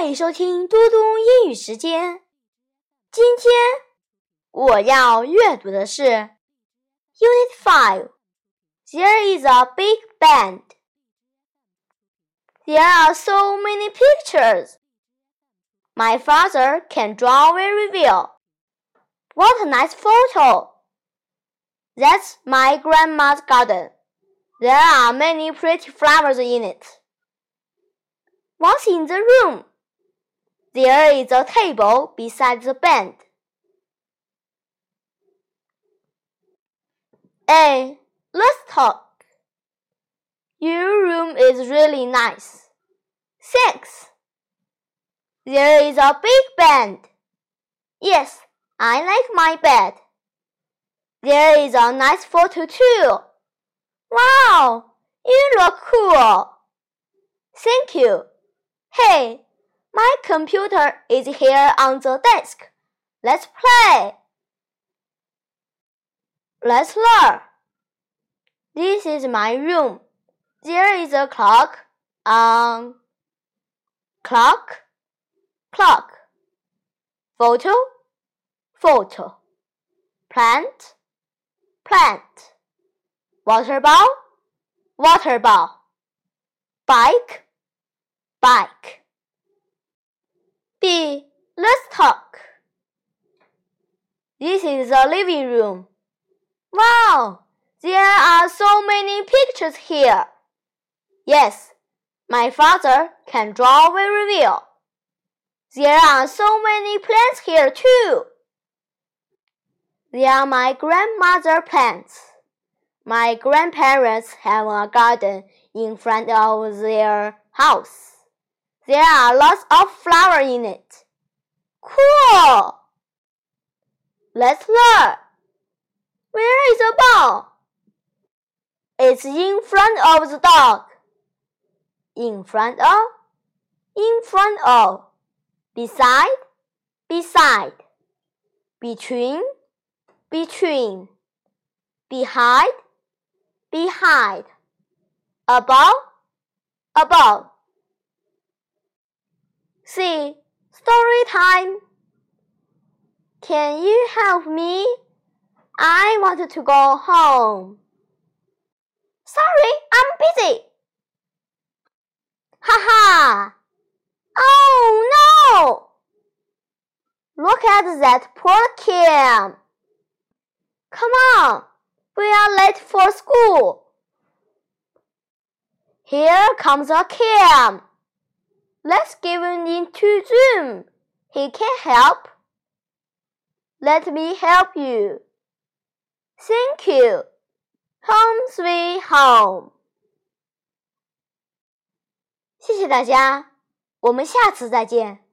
欢迎收听嘟嘟英语时间。今天我要阅读的是 Unit Five。There is a big band. There are so many pictures. My father can draw very well. What a nice photo! That's my grandma's garden. There are many pretty flowers in it. What's in the room? There is a table beside the bed. A. Let's talk. Your room is really nice. Thanks. There is a big bed. Yes, I like my bed. There is a nice photo too. Wow, you look cool. Thank you. Hey, my computer is here on the desk. Let's play. Let's learn. This is my room. There is a clock on. Clock, clock. Photo, photo. Plant, plant. Water ball, water ball. Bike, bike. B. Let's talk. This is the living room. Wow, there are so many pictures here. Yes, my father can draw very well. There are so many plants here too. They are my grandmother plants. My grandparents have a garden in front of their house. There are lots of flowers in it. Cool! Let's learn. Where is the ball? It's in front of the dog. In front of, in front of. Beside, beside. Between, between. Behind, behind. Above, above. See, story time. Can you help me? I want to go home. Sorry, I'm busy. Ha ha! Oh no! Look at that poor Kim. Come on, we are late for school. Here comes a Kim. Let's give him into Zoom. He can help. Let me help you. Thank you. Home sweet home. 谢谢大家，我们下次再见。